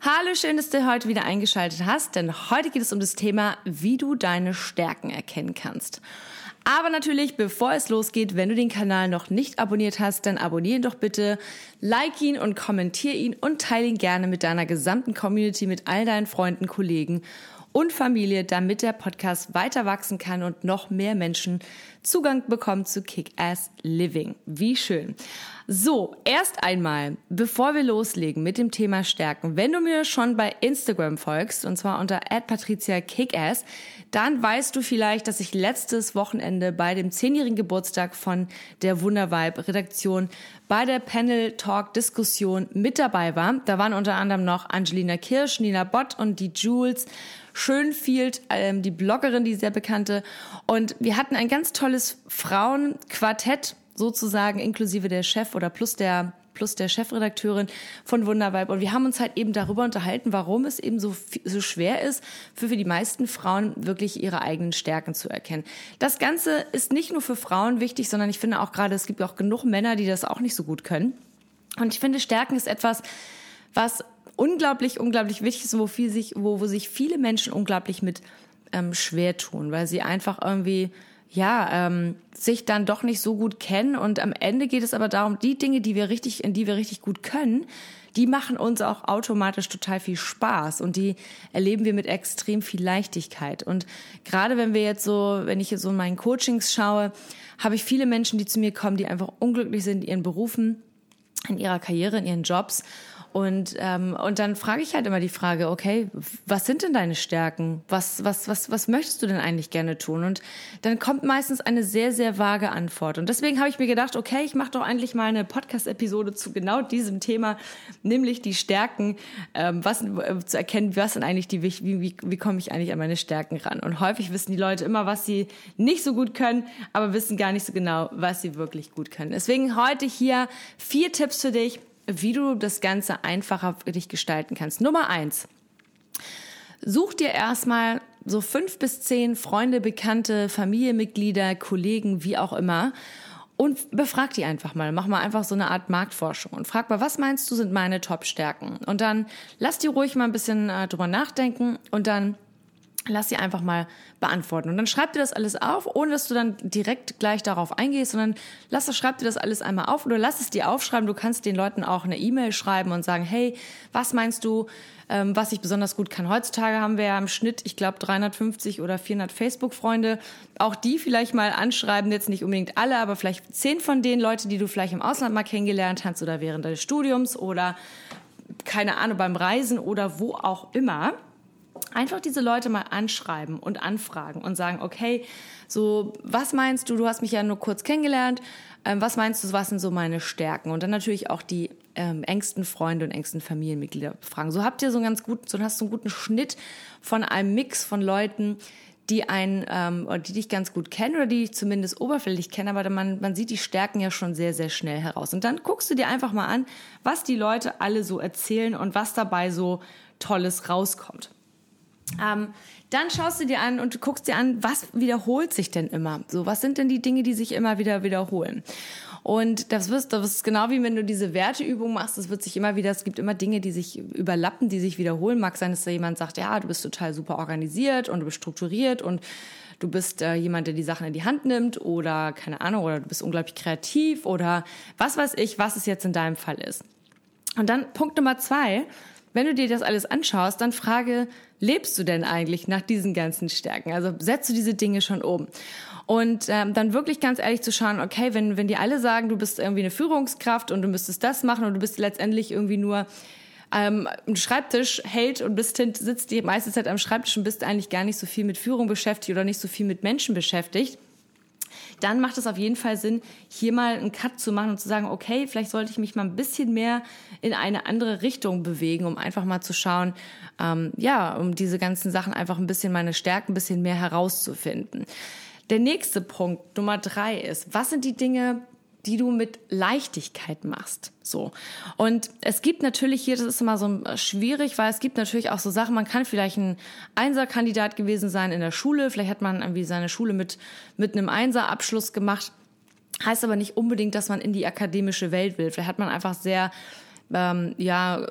Hallo, schön, dass du heute wieder eingeschaltet hast, denn heute geht es um das Thema, wie du deine Stärken erkennen kannst. Aber natürlich, bevor es losgeht, wenn du den Kanal noch nicht abonniert hast, dann abonniere ihn doch bitte, like ihn und kommentiere ihn und teile ihn gerne mit deiner gesamten Community, mit all deinen Freunden, Kollegen und Familie, damit der Podcast weiter wachsen kann und noch mehr Menschen Zugang bekommen zu Kick-Ass Living. Wie schön. So, erst einmal, bevor wir loslegen mit dem Thema Stärken, wenn du mir schon bei Instagram folgst, und zwar unter @patricia_kickass, dann weißt du vielleicht, dass ich letztes Wochenende bei dem zehnjährigen Geburtstag von der Wundervibe Redaktion bei der Panel Talk Diskussion mit dabei war. Da waren unter anderem noch Angelina Kirsch, Nina Bott und die Jules Schönfield, ähm, die Bloggerin, die sehr bekannte. Und wir hatten ein ganz tolles Frauenquartett sozusagen, inklusive der Chef oder plus der plus der Chefredakteurin von Wundervibe. Und wir haben uns halt eben darüber unterhalten, warum es eben so, so schwer ist, für, für die meisten Frauen wirklich ihre eigenen Stärken zu erkennen. Das Ganze ist nicht nur für Frauen wichtig, sondern ich finde auch gerade, es gibt auch genug Männer, die das auch nicht so gut können. Und ich finde, Stärken ist etwas, was unglaublich, unglaublich wichtig ist, wo, viel sich, wo, wo sich viele Menschen unglaublich mit ähm, schwer tun, weil sie einfach irgendwie ja, ähm, sich dann doch nicht so gut kennen. Und am Ende geht es aber darum, die Dinge, die wir richtig, in die wir richtig gut können, die machen uns auch automatisch total viel Spaß und die erleben wir mit extrem viel Leichtigkeit. Und gerade wenn wir jetzt so, wenn ich jetzt so in meinen Coachings schaue, habe ich viele Menschen, die zu mir kommen, die einfach unglücklich sind in ihren Berufen, in ihrer Karriere, in ihren Jobs und, ähm, und dann frage ich halt immer die Frage, okay, was sind denn deine Stärken? Was, was, was, was möchtest du denn eigentlich gerne tun? Und dann kommt meistens eine sehr, sehr vage Antwort. Und deswegen habe ich mir gedacht, okay, ich mache doch eigentlich mal eine Podcast-Episode zu genau diesem Thema, nämlich die Stärken, ähm, was äh, zu erkennen, was sind eigentlich die, wie, wie, wie komme ich eigentlich an meine Stärken ran? Und häufig wissen die Leute immer, was sie nicht so gut können, aber wissen gar nicht so genau, was sie wirklich gut können. Deswegen heute hier vier Tipps für dich, wie du das Ganze einfacher für dich gestalten kannst. Nummer eins. Such dir erstmal so fünf bis zehn Freunde, Bekannte, Familienmitglieder, Kollegen, wie auch immer und befrag die einfach mal. Mach mal einfach so eine Art Marktforschung und frag mal, was meinst du sind meine Top-Stärken? Und dann lass die ruhig mal ein bisschen äh, drüber nachdenken und dann lass sie einfach mal beantworten. Und dann schreib dir das alles auf, ohne dass du dann direkt gleich darauf eingehst, sondern lass das, schreib dir das alles einmal auf oder lass es dir aufschreiben. Du kannst den Leuten auch eine E-Mail schreiben und sagen, hey, was meinst du, ähm, was ich besonders gut kann? Heutzutage haben wir ja im Schnitt, ich glaube, 350 oder 400 Facebook-Freunde. Auch die vielleicht mal anschreiben, jetzt nicht unbedingt alle, aber vielleicht zehn von den Leuten, die du vielleicht im Ausland mal kennengelernt hast oder während deines Studiums oder keine Ahnung, beim Reisen oder wo auch immer einfach diese Leute mal anschreiben und anfragen und sagen, okay, so, was meinst du, du hast mich ja nur kurz kennengelernt, ähm, was meinst du, was sind so meine Stärken? Und dann natürlich auch die ähm, engsten Freunde und engsten Familienmitglieder fragen. So habt ihr so einen ganz guten, so hast du einen guten Schnitt von einem Mix von Leuten, die einen ähm, oder die dich ganz gut kennen oder die dich zumindest oberflächlich kennen, aber man, man sieht die Stärken ja schon sehr, sehr schnell heraus. Und dann guckst du dir einfach mal an, was die Leute alle so erzählen und was dabei so Tolles rauskommt. Ähm, dann schaust du dir an und du guckst dir an, was wiederholt sich denn immer? So, was sind denn die Dinge, die sich immer wieder wiederholen? Und das wirst, das ist genau wie wenn du diese Werteübung machst, es wird sich immer wieder, es gibt immer Dinge, die sich überlappen, die sich wiederholen. Mag sein, dass da jemand sagt, ja, du bist total super organisiert und du bist strukturiert und du bist äh, jemand, der die Sachen in die Hand nimmt oder keine Ahnung, oder du bist unglaublich kreativ oder was weiß ich, was es jetzt in deinem Fall ist. Und dann Punkt Nummer zwei, wenn du dir das alles anschaust, dann frage, lebst du denn eigentlich nach diesen ganzen Stärken? Also setzt du diese Dinge schon um? Und ähm, dann wirklich ganz ehrlich zu schauen, okay, wenn, wenn die alle sagen, du bist irgendwie eine Führungskraft und du müsstest das machen und du bist letztendlich irgendwie nur ähm, ein Schreibtisch hält und bist sitzt die meiste Zeit am Schreibtisch und bist eigentlich gar nicht so viel mit Führung beschäftigt oder nicht so viel mit Menschen beschäftigt, dann macht es auf jeden Fall Sinn, hier mal einen Cut zu machen und zu sagen, okay, vielleicht sollte ich mich mal ein bisschen mehr in eine andere Richtung bewegen, um einfach mal zu schauen, ähm, ja, um diese ganzen Sachen einfach ein bisschen meine Stärken ein bisschen mehr herauszufinden. Der nächste Punkt, Nummer drei ist, was sind die Dinge, die du mit Leichtigkeit machst. So. Und es gibt natürlich hier, das ist immer so schwierig, weil es gibt natürlich auch so Sachen, man kann vielleicht ein Einserkandidat gewesen sein in der Schule, vielleicht hat man irgendwie seine Schule mit, mit einem Einserabschluss gemacht. Heißt aber nicht unbedingt, dass man in die akademische Welt will. Vielleicht hat man einfach sehr ähm, ja,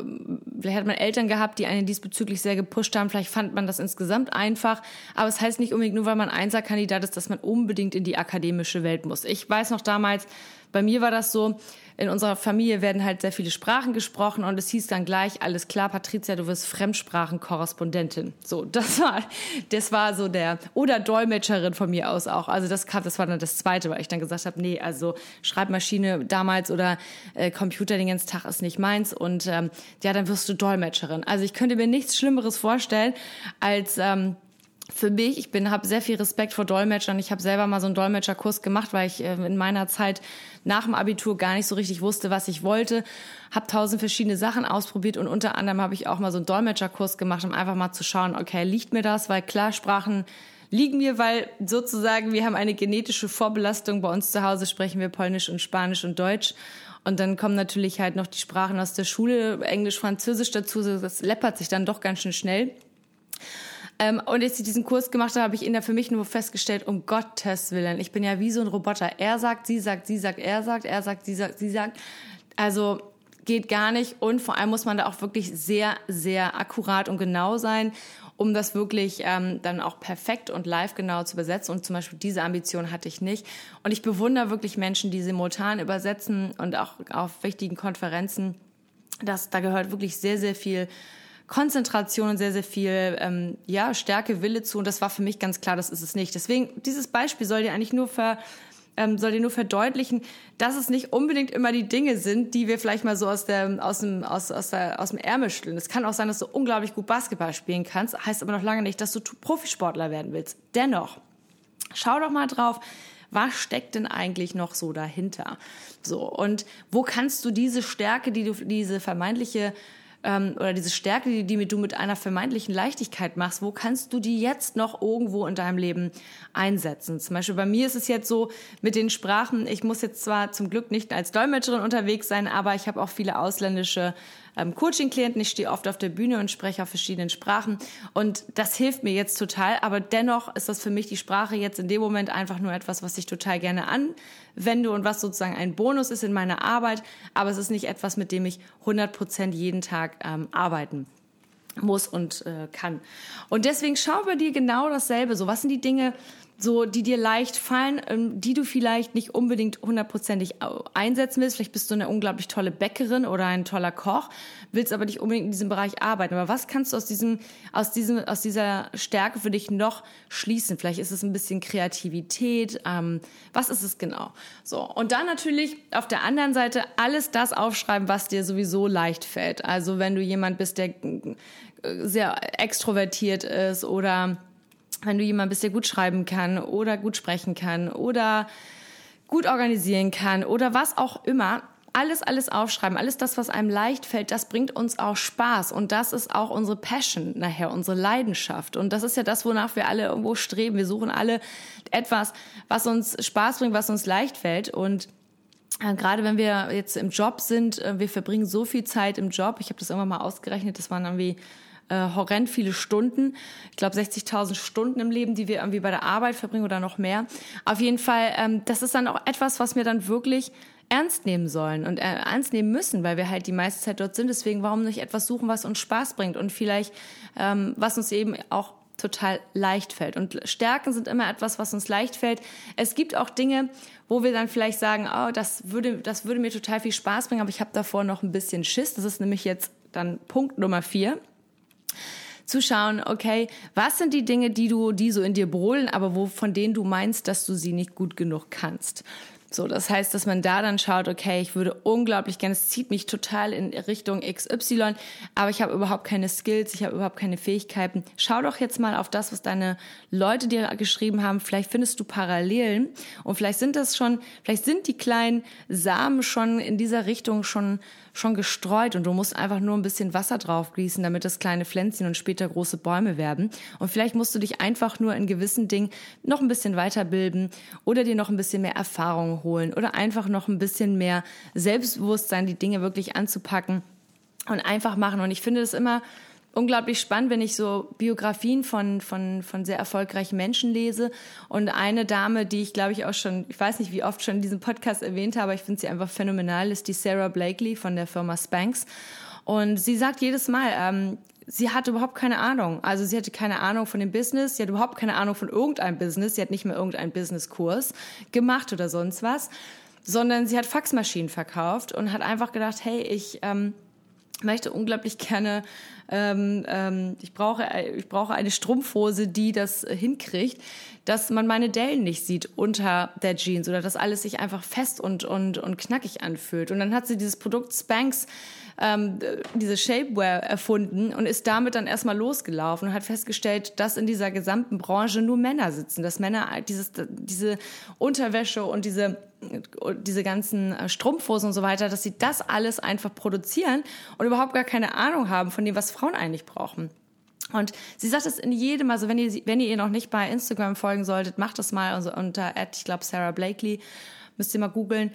vielleicht hat man Eltern gehabt, die einen diesbezüglich sehr gepusht haben. Vielleicht fand man das insgesamt einfach. Aber es heißt nicht unbedingt nur, weil man Einserkandidat ist, dass man unbedingt in die akademische Welt muss. Ich weiß noch damals, bei mir war das so, in unserer Familie werden halt sehr viele Sprachen gesprochen und es hieß dann gleich, alles klar, Patricia, du wirst Fremdsprachenkorrespondentin. So, das war, das war so der, oder Dolmetscherin von mir aus auch. Also das kam, das war dann das zweite, weil ich dann gesagt habe, nee, also Schreibmaschine damals oder äh, Computer den ganzen Tag ist nicht meins und ähm, ja, dann wirst du Dolmetscherin. Also ich könnte mir nichts Schlimmeres vorstellen als, ähm, für mich, ich bin habe sehr viel Respekt vor Dolmetschern. Ich habe selber mal so einen Dolmetscherkurs gemacht, weil ich äh, in meiner Zeit nach dem Abitur gar nicht so richtig wusste, was ich wollte. Habe tausend verschiedene Sachen ausprobiert und unter anderem habe ich auch mal so einen Dolmetscherkurs gemacht, um einfach mal zu schauen, okay, liegt mir das? Weil klar, Sprachen liegen mir, weil sozusagen wir haben eine genetische Vorbelastung. Bei uns zu Hause sprechen wir Polnisch und Spanisch und Deutsch. Und dann kommen natürlich halt noch die Sprachen aus der Schule, Englisch, Französisch dazu. Das läppert sich dann doch ganz schön schnell. Ähm, und als ich diesen Kurs gemacht habe, habe ich in der für mich nur festgestellt, um Gottes Willen, ich bin ja wie so ein Roboter. Er sagt, sie sagt, sie sagt, er sagt, er sagt, sie sagt, sie sagt. Also geht gar nicht. Und vor allem muss man da auch wirklich sehr, sehr akkurat und genau sein, um das wirklich ähm, dann auch perfekt und live genau zu übersetzen. Und zum Beispiel diese Ambition hatte ich nicht. Und ich bewundere wirklich Menschen, die simultan übersetzen und auch auf wichtigen Konferenzen. Das, da gehört wirklich sehr, sehr viel Konzentration und sehr, sehr viel ähm, ja, Stärke, Wille zu. Und das war für mich ganz klar, das ist es nicht. Deswegen, dieses Beispiel soll dir eigentlich nur ver, ähm, soll dir nur verdeutlichen, dass es nicht unbedingt immer die Dinge sind, die wir vielleicht mal so aus, der, aus, dem, aus, aus, der, aus dem Ärmel stellen. Es kann auch sein, dass du unglaublich gut Basketball spielen kannst, heißt aber noch lange nicht, dass du Profisportler werden willst. Dennoch, schau doch mal drauf, was steckt denn eigentlich noch so dahinter? So, und wo kannst du diese Stärke, die du, diese vermeintliche ähm, oder diese Stärke, die, die du mit einer vermeintlichen Leichtigkeit machst, wo kannst du die jetzt noch irgendwo in deinem Leben einsetzen? Zum Beispiel bei mir ist es jetzt so mit den Sprachen, ich muss jetzt zwar zum Glück nicht als Dolmetscherin unterwegs sein, aber ich habe auch viele ausländische ähm, Coaching-Klienten. Ich stehe oft auf der Bühne und spreche auf verschiedenen Sprachen. Und das hilft mir jetzt total. Aber dennoch ist das für mich die Sprache jetzt in dem Moment einfach nur etwas, was ich total gerne anwende und was sozusagen ein Bonus ist in meiner Arbeit. Aber es ist nicht etwas, mit dem ich 100 Prozent jeden Tag ähm, arbeiten muss und äh, kann. Und deswegen schau bei dir genau dasselbe. So, was sind die Dinge, so, die dir leicht fallen, ähm, die du vielleicht nicht unbedingt hundertprozentig einsetzen willst. Vielleicht bist du eine unglaublich tolle Bäckerin oder ein toller Koch, willst aber nicht unbedingt in diesem Bereich arbeiten. Aber was kannst du aus diesem, aus diesem, aus dieser Stärke für dich noch schließen? Vielleicht ist es ein bisschen Kreativität. Ähm, was ist es genau? So. Und dann natürlich auf der anderen Seite alles das aufschreiben, was dir sowieso leicht fällt. Also wenn du jemand bist, der äh, sehr extrovertiert ist oder wenn du jemand bist, der gut schreiben kann oder gut sprechen kann oder gut organisieren kann oder was auch immer, alles, alles aufschreiben, alles das, was einem leicht fällt, das bringt uns auch Spaß und das ist auch unsere Passion nachher, unsere Leidenschaft und das ist ja das, wonach wir alle irgendwo streben. Wir suchen alle etwas, was uns Spaß bringt, was uns leicht fällt und äh, Gerade wenn wir jetzt im Job sind, äh, wir verbringen so viel Zeit im Job. Ich habe das irgendwann mal ausgerechnet, das waren irgendwie äh, horrend viele Stunden. Ich glaube 60.000 Stunden im Leben, die wir irgendwie bei der Arbeit verbringen oder noch mehr. Auf jeden Fall, ähm, das ist dann auch etwas, was wir dann wirklich ernst nehmen sollen und äh, ernst nehmen müssen, weil wir halt die meiste Zeit dort sind. Deswegen, warum nicht etwas suchen, was uns Spaß bringt und vielleicht, ähm, was uns eben auch total leicht fällt. Und Stärken sind immer etwas, was uns leicht fällt. Es gibt auch Dinge, wo wir dann vielleicht sagen, oh, das würde, das würde mir total viel Spaß bringen, aber ich habe davor noch ein bisschen Schiss. Das ist nämlich jetzt dann Punkt Nummer vier zu schauen, okay, was sind die Dinge, die du, die so in dir brodeln, aber wo, von denen du meinst, dass du sie nicht gut genug kannst. So, das heißt, dass man da dann schaut, okay, ich würde unglaublich gerne, es zieht mich total in Richtung XY, aber ich habe überhaupt keine Skills, ich habe überhaupt keine Fähigkeiten. Schau doch jetzt mal auf das, was deine Leute dir geschrieben haben. Vielleicht findest du Parallelen und vielleicht sind das schon, vielleicht sind die kleinen Samen schon in dieser Richtung schon schon gestreut und du musst einfach nur ein bisschen Wasser drauf gießen, damit das kleine Pflänzchen und später große Bäume werden. Und vielleicht musst du dich einfach nur in gewissen Dingen noch ein bisschen weiterbilden oder dir noch ein bisschen mehr Erfahrung holen oder einfach noch ein bisschen mehr Selbstbewusstsein, die Dinge wirklich anzupacken und einfach machen. Und ich finde es immer unglaublich spannend, wenn ich so Biografien von, von, von sehr erfolgreichen Menschen lese. Und eine Dame, die ich glaube ich auch schon, ich weiß nicht, wie oft schon in diesem Podcast erwähnt habe, ich finde sie einfach phänomenal, ist die Sarah Blakely von der Firma Spanx. Und sie sagt jedes Mal, ähm, sie hat überhaupt keine Ahnung. Also sie hatte keine Ahnung von dem Business, sie hat überhaupt keine Ahnung von irgendeinem Business, sie hat nicht mehr irgendeinen Businesskurs gemacht oder sonst was, sondern sie hat Faxmaschinen verkauft und hat einfach gedacht, hey, ich ähm, möchte unglaublich gerne ähm, ähm, ich, brauche, ich brauche eine Strumpfhose, die das hinkriegt, dass man meine Dellen nicht sieht unter der Jeans oder dass alles sich einfach fest und, und, und knackig anfühlt. Und dann hat sie dieses Produkt Spanx ähm, diese Shapewear erfunden und ist damit dann erstmal losgelaufen und hat festgestellt, dass in dieser gesamten Branche nur Männer sitzen, dass Männer dieses, diese Unterwäsche und diese diese ganzen äh, Strumpfhosen und so weiter, dass sie das alles einfach produzieren und überhaupt gar keine Ahnung haben von dem, was Frauen eigentlich brauchen. Und sie sagt es in jedem, also wenn ihr, wenn ihr ihr noch nicht bei Instagram folgen solltet, macht das mal unter, ich glaube, Sarah Blakely, müsst ihr mal googeln.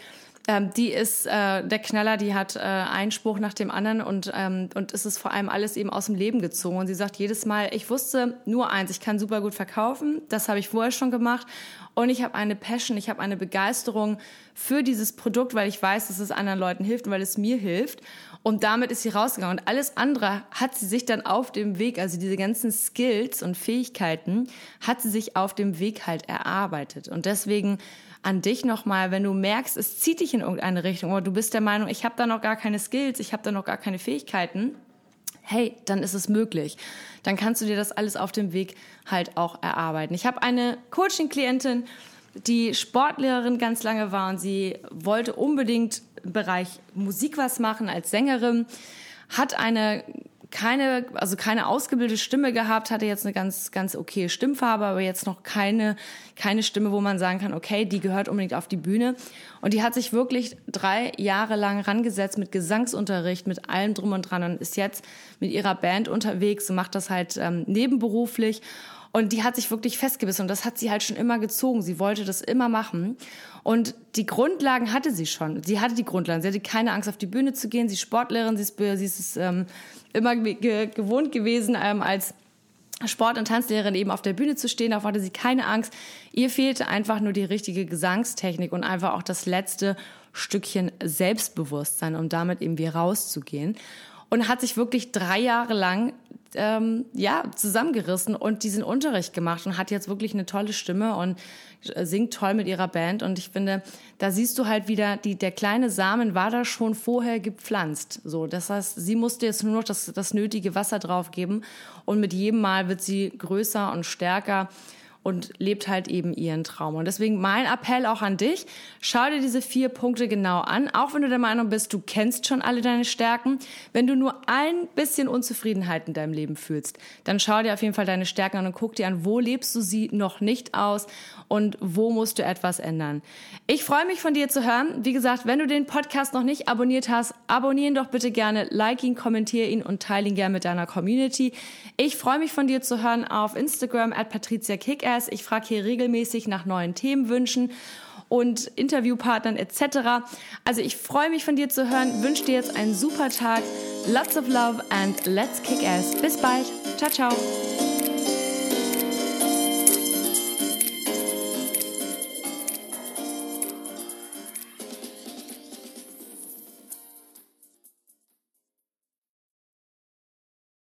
Ähm, die ist äh, der Knaller, die hat äh, einen Spruch nach dem anderen und, ähm, und es ist vor allem alles eben aus dem Leben gezogen. Und sie sagt jedes Mal, ich wusste nur eins, ich kann super gut verkaufen, das habe ich vorher schon gemacht. Und ich habe eine Passion, ich habe eine Begeisterung für dieses Produkt, weil ich weiß, dass es anderen Leuten hilft und weil es mir hilft. Und damit ist sie rausgegangen. Und alles andere hat sie sich dann auf dem Weg, also diese ganzen Skills und Fähigkeiten, hat sie sich auf dem Weg halt erarbeitet. Und deswegen an dich nochmal, wenn du merkst, es zieht dich in irgendeine Richtung oder du bist der Meinung, ich habe da noch gar keine Skills, ich habe da noch gar keine Fähigkeiten, hey, dann ist es möglich. Dann kannst du dir das alles auf dem Weg halt auch erarbeiten. Ich habe eine Coaching-Klientin, die Sportlehrerin ganz lange war und sie wollte unbedingt im Bereich Musik was machen als Sängerin, hat eine keine, also keine ausgebildete Stimme gehabt, hatte jetzt eine ganz, ganz okay Stimmfarbe, aber jetzt noch keine, keine Stimme, wo man sagen kann, okay, die gehört unbedingt auf die Bühne. Und die hat sich wirklich drei Jahre lang rangesetzt mit Gesangsunterricht, mit allem drum und dran und ist jetzt mit ihrer Band unterwegs und macht das halt ähm, nebenberuflich. Und die hat sich wirklich festgebissen und das hat sie halt schon immer gezogen. Sie wollte das immer machen. Und die Grundlagen hatte sie schon. Sie hatte die Grundlagen. Sie hatte keine Angst, auf die Bühne zu gehen. Sie ist Sportlerin, sie ist, sie ist ähm, immer ge gewohnt gewesen, ähm, als Sport- und Tanzlehrerin eben auf der Bühne zu stehen. Darauf hatte sie keine Angst. Ihr fehlte einfach nur die richtige Gesangstechnik und einfach auch das letzte Stückchen Selbstbewusstsein, um damit eben wie rauszugehen. Und hat sich wirklich drei Jahre lang ähm, ja, zusammengerissen und diesen Unterricht gemacht und hat jetzt wirklich eine tolle Stimme und singt toll mit ihrer Band. Und ich finde, da siehst du halt wieder, die, der kleine Samen war da schon vorher gepflanzt. So, das heißt, sie musste jetzt nur noch das, das nötige Wasser drauf geben und mit jedem Mal wird sie größer und stärker und lebt halt eben ihren Traum. Und deswegen mein Appell auch an dich, schau dir diese vier Punkte genau an, auch wenn du der Meinung bist, du kennst schon alle deine Stärken. Wenn du nur ein bisschen Unzufriedenheit in deinem Leben fühlst, dann schau dir auf jeden Fall deine Stärken an und guck dir an, wo lebst du sie noch nicht aus und wo musst du etwas ändern. Ich freue mich von dir zu hören. Wie gesagt, wenn du den Podcast noch nicht abonniert hast, abonnieren doch bitte gerne, like ihn, kommentiere ihn und teile ihn gerne mit deiner Community. Ich freue mich von dir zu hören auf Instagram at Patricia Kicker Podcast. Ich frage hier regelmäßig nach neuen Themenwünschen und Interviewpartnern etc. Also ich freue mich von dir zu hören, wünsche dir jetzt einen super Tag. Lots of love and let's kick ass. Bis bald. Ciao, ciao.